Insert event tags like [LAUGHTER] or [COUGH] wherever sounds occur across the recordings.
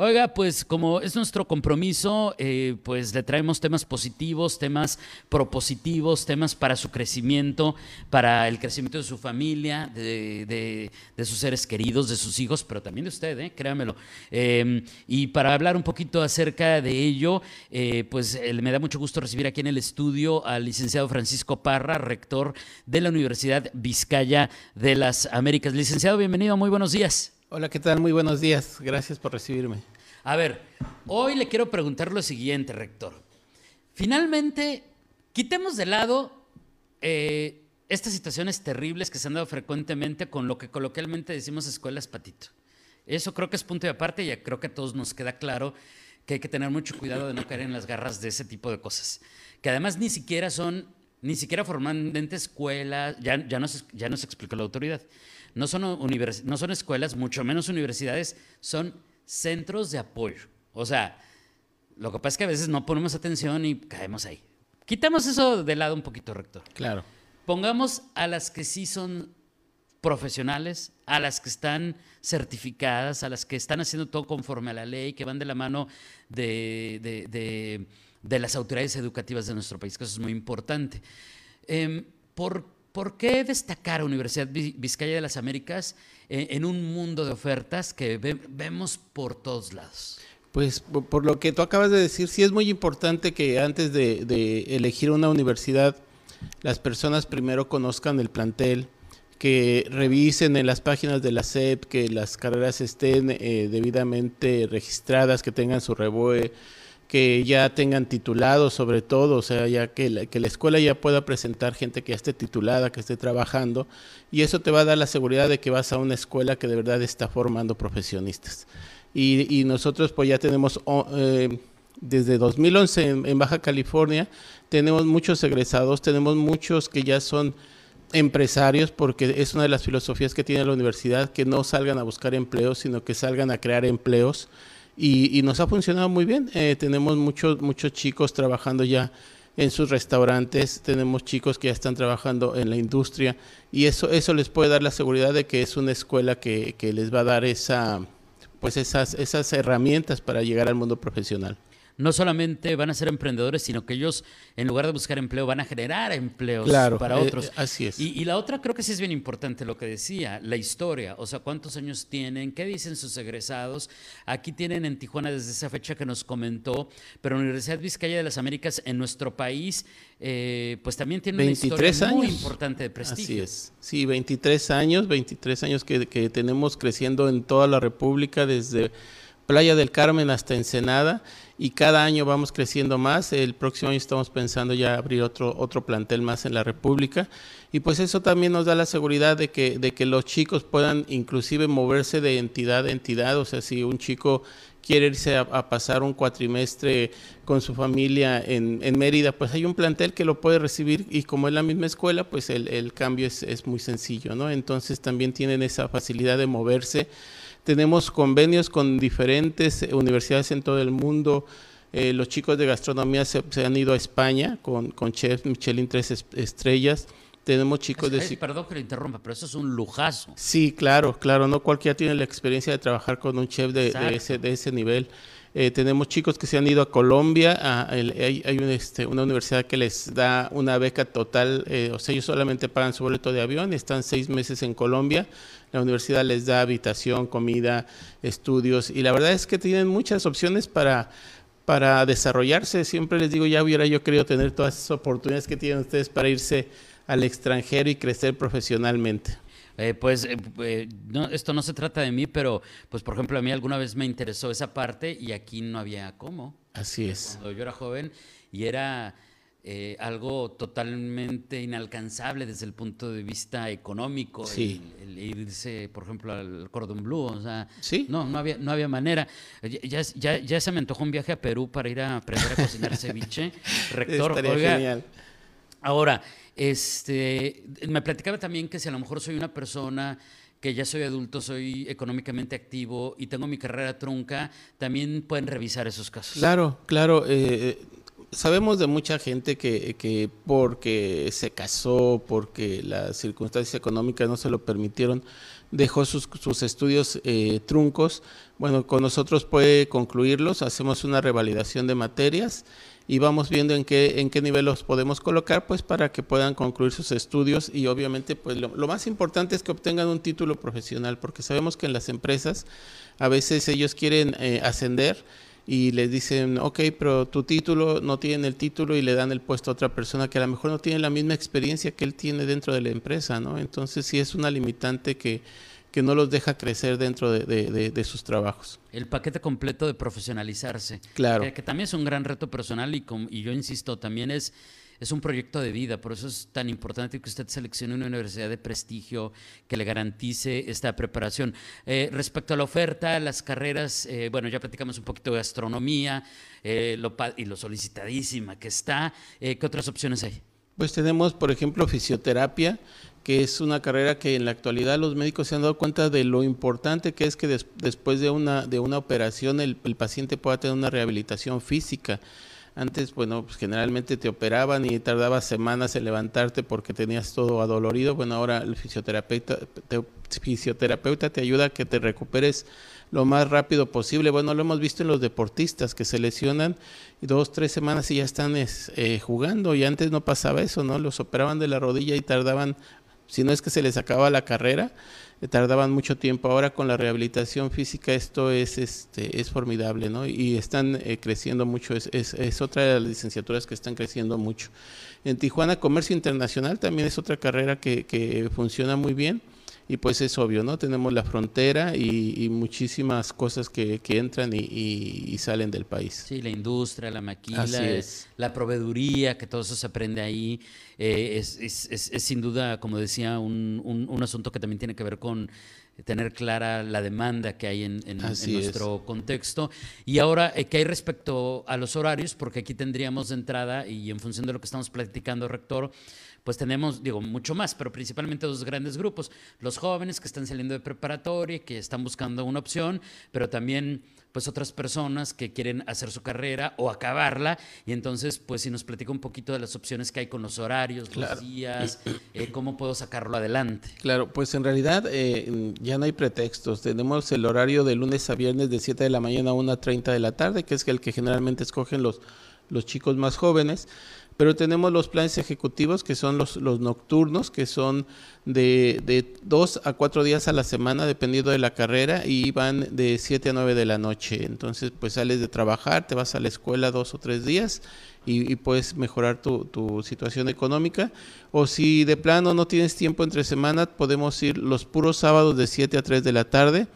Oiga, pues como es nuestro compromiso, eh, pues le traemos temas positivos, temas propositivos, temas para su crecimiento, para el crecimiento de su familia, de, sus seres queridos, de sus hijos, pero también de usted, ¿eh? créamelo. Em, y para hablar un poquito acerca de ello, eh, pues me da mucho gusto recibir aquí en el estudio al licenciado Francisco Parra, rector de la Universidad Vizcaya de las Américas. Licenciado, bienvenido, muy buenos días. Hola, ¿qué tal? Muy buenos días. Gracias por recibirme. A ver, hoy le quiero preguntar lo siguiente, rector. Finalmente, quitemos de lado eh, estas situaciones terribles que se han dado frecuentemente con lo que coloquialmente decimos escuelas patito. Eso creo que es punto de aparte y creo que a todos nos queda claro que hay que tener mucho cuidado de no caer en las garras de ese tipo de cosas. Que además ni siquiera son, ni siquiera forman escuelas, ya, ya, nos, ya nos explicó la autoridad no son, no son escuelas, mucho menos universidades, son centros de apoyo. O sea, lo que pasa es que a veces no ponemos atención y caemos ahí. Quitamos eso de lado un poquito, rector. Claro. Pongamos a las que sí son profesionales, a las que están certificadas, a las que están haciendo todo conforme a la ley, que van de la mano de, las autoridades educativas de nuestro país, que eso es muy importante. Eh, ¿Por ¿Por qué destacar a Universidad Vizcaya de las Américas eh, en un mundo de ofertas que vemos por todos lados? Pues por lo que tú acabas de decir, sí es muy importante que antes de, elegir una universidad, las personas primero conozcan el plantel, que revisen en las páginas de la SEP, que las carreras estén eh, debidamente registradas, que tengan su REBOE, que ya tengan titulados sobre todo, o sea, ya que la, que la escuela ya pueda presentar gente que ya esté titulada, que esté trabajando, y eso te va a dar la seguridad de que vas a una escuela que de verdad está formando profesionistas. Y, nosotros pues ya tenemos, eh, desde 2011 en, en Baja California, tenemos muchos egresados, tenemos muchos que ya son empresarios, porque es una de las filosofías que tiene la universidad, que no salgan a buscar empleos, sino que salgan a crear empleos y, nos ha funcionado muy bien. Eh, tenemos muchos, muchos chicos trabajando ya en sus restaurantes, tenemos chicos que ya están trabajando en la industria y eso, eso les puede dar la seguridad de que es una escuela que, que les va a dar esa, pues esas, esas herramientas para llegar al mundo profesional no solamente van a ser emprendedores, sino que ellos, en lugar de buscar empleo, van a generar empleos para eh, otros. Eh, así es. Y, la otra creo que sí es bien importante lo que decía, la historia, o sea, cuántos años tienen, qué dicen sus egresados. Aquí tienen en Tijuana desde esa fecha que nos comentó, pero la Universidad Vizcaya de las Américas en nuestro país, eh, pues también tiene una historia muy importante de prestigio. Así es. Sí, 23 años, 23 años que, que tenemos creciendo en toda la República desde Playa del Carmen hasta Ensenada y cada año vamos creciendo más. El próximo año estamos pensando ya abrir otro, otro plantel más en la República y pues eso también nos da la seguridad de que, de que los chicos puedan inclusive moverse de entidad a entidad. O sea, si un chico quiere irse a, pasar un cuatrimestre con su familia en, en, Mérida, pues hay un plantel que lo puede recibir y como es la misma escuela, pues el, el cambio es, es muy sencillo, ¿no? Entonces también tienen esa facilidad de moverse tenemos convenios con diferentes universidades en todo el mundo. Eh, los chicos de gastronomía se, han ido a España con, con chef Michelin tres estrellas. Tenemos chicos de... perdón que le interrumpa, pero eso es un lujazo. Sí, claro, claro. No cualquiera tiene la experiencia de trabajar con un chef de, ese, de ese nivel. Eh, tenemos chicos que se han ido a Colombia, hay, este, una universidad que les da una beca total, eh, o sea, ellos solamente pagan su boleto de avión, están seis meses en Colombia, la universidad les da habitación, comida, estudios, y la verdad es que tienen muchas opciones para, para desarrollarse. Siempre les digo, ya hubiera yo querido tener todas esas oportunidades que tienen ustedes para irse al extranjero y crecer profesionalmente. Eh, pues eh, eh, no, esto no se trata de mí, pero pues por ejemplo a mí alguna vez me interesó esa parte y aquí no había cómo. Así es. Cuando yo era joven y era algo totalmente inalcanzable desde el punto de vista económico. Sí. El, irse, por ejemplo, al Cordon Blue, o sea, ¿Sí? no, no había, no había manera. Ya, ya, ya, se me antojó un viaje a Perú para ir a aprender a cocinar [LAUGHS] ceviche. Rector, Estaría genial. Ahora, este, me platicaba también que si a lo mejor soy una persona que ya soy adulto, soy económicamente activo y tengo mi carrera trunca, también pueden revisar esos casos. Claro, claro. Eh, sabemos de mucha gente que, que, porque se casó, porque las circunstancias económicas no se lo permitieron, dejó sus, sus estudios eh, truncos. Bueno, con nosotros puede concluirlos, hacemos una revalidación de materias y vamos viendo en qué, en qué nivel los podemos colocar, pues para que puedan concluir sus estudios y obviamente pues lo, más importante es que obtengan un título profesional, porque sabemos que en las empresas a veces ellos quieren eh, ascender y les dicen, ok, pero tu título no tiene el título y le dan el puesto a otra persona que a lo mejor no tiene la misma experiencia que él tiene dentro de la empresa, ¿no? Entonces sí es una limitante que que no los deja crecer dentro de, sus trabajos. El paquete completo de profesionalizarse. Claro. Que, también es un gran reto personal y, y yo insisto, también es, es un proyecto de vida. Por eso es tan importante que usted seleccione una universidad de prestigio que le garantice esta preparación. Eh, respecto a la oferta, las carreras, eh, bueno, ya platicamos un poquito de gastronomía eh, y lo solicitadísima que está. ¿Qué otras opciones hay? Pues tenemos, por ejemplo, fisioterapia, que es una carrera que en la actualidad los médicos se han dado cuenta de lo importante que es que después de una, de una operación el, paciente pueda tener una rehabilitación física. Antes, bueno, pues generalmente te operaban y tardaba semanas en levantarte porque tenías todo adolorido. Bueno, ahora el fisioterapeuta te, fisioterapeuta te ayuda a que te recuperes lo más rápido posible. Bueno, lo hemos visto en los deportistas que se lesionan dos, tres semanas y ya están eh, jugando. Y antes no pasaba eso, ¿no? Los operaban de la rodilla y tardaban si no es que se les acaba la carrera, eh, tardaban mucho tiempo. Ahora con la rehabilitación física esto es, este, es formidable, ¿no? Y están eh, creciendo mucho, es, es, es, otra de las licenciaturas que están creciendo mucho. En Tijuana, Comercio Internacional también es otra carrera que, que funciona muy bien y pues es obvio, ¿no? Tenemos la frontera y, muchísimas cosas que, entran y, salen del país. Sí, la industria, la maquila, la proveeduría, que todo eso se aprende ahí. Eh, es, es, es, sin duda, como decía, un, un, asunto que también tiene que ver con tener clara la demanda que hay en, en, nuestro contexto. Y ahora, eh, ¿qué hay respecto a los horarios? Porque aquí tendríamos de entrada, y en función de lo que estamos platicando, rector, pues tenemos, digo, mucho más, pero principalmente dos grandes grupos. Los jóvenes que están saliendo de preparatoria, que están buscando una opción, pero también pues otras personas que quieren hacer su carrera o acabarla. Y entonces, pues si nos platica un poquito de las opciones que hay con los horarios, los días, eh, cómo puedo sacarlo adelante. Claro, pues en realidad eh, ya no hay pretextos. Tenemos el horario de lunes a viernes de 7 de la mañana a 1.30 de la tarde, que es el que generalmente escogen los, los chicos más jóvenes. Pero tenemos los planes ejecutivos que son los, nocturnos, que son de, dos a cuatro días a la semana, dependiendo de la carrera, y van de siete a nueve de la noche. Entonces, pues sales de trabajar, te vas a la escuela dos o tres días y, puedes mejorar tu, tu, situación económica. O si de plano no tienes tiempo entre semana, podemos ir los puros sábados de 7 a 3 de la tarde.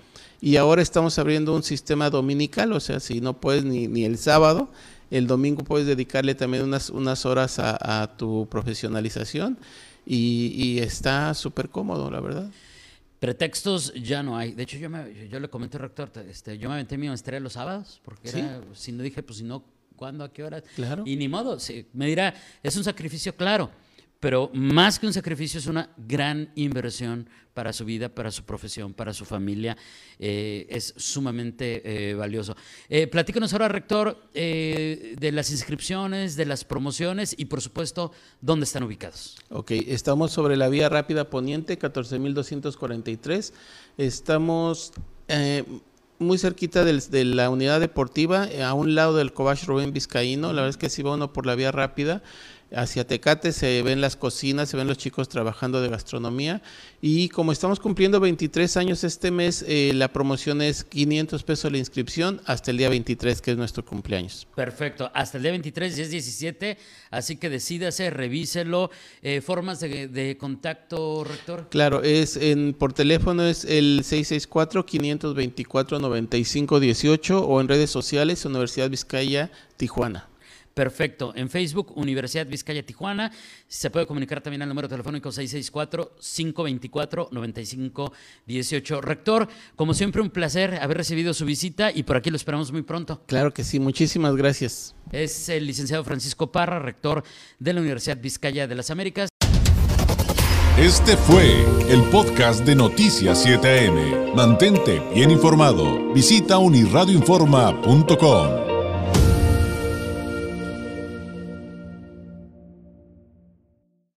Y ahora estamos abriendo un sistema dominical, o sea, si no puedes ni el sábado, el domingo puedes dedicarle también unas, unas horas a, tu profesionalización y, está súper cómodo, la verdad. Pretextos ya no hay. De hecho, yo, me, yo le comenté al rector, este, yo me aventé mi maestría los sábados, porque era, si no dije, pues si no, ¿cuándo? ¿A qué hora? Claro. Y ni modo, me dirá, es un sacrificio, claro pero más que un sacrificio es una gran inversión para su vida, para su profesión, para su familia. Eh, es sumamente eh, valioso. Eh, platícanos ahora, rector, eh, de las inscripciones, de las promociones y, por supuesto, dónde están ubicados. Ok, estamos sobre la vía rápida poniente, 14.243. Estamos muy cerquita de la unidad deportiva, a un lado del Cobach Rubén Vizcaíno. La verdad es que si va uno por la vía rápida, hacia Tecate se ven las cocinas, se ven los chicos trabajando de gastronomía y como estamos cumpliendo 23 años este mes, eh, la promoción es 500 pesos la inscripción hasta el día 23 que es nuestro cumpleaños. Perfecto, hasta el día 23 y es 17, así que decídase, revíselo. Eh, ¿Formas de, contacto, rector? Claro, es en, por teléfono es el 664-524-9518 o en redes sociales Universidad Vizcaya, Tijuana. Perfecto. En Facebook, Universidad Vizcaya Tijuana. Se puede comunicar también al número telefónico 664-524-9518. Rector, como siempre, un placer haber recibido su visita y por aquí lo esperamos muy pronto. Claro que sí, muchísimas gracias. Es el licenciado Francisco Parra, rector de la Universidad Vizcaya de las Américas. Este fue el podcast de Noticias 7am. Mantente bien informado. Visita unirradioinforma.com.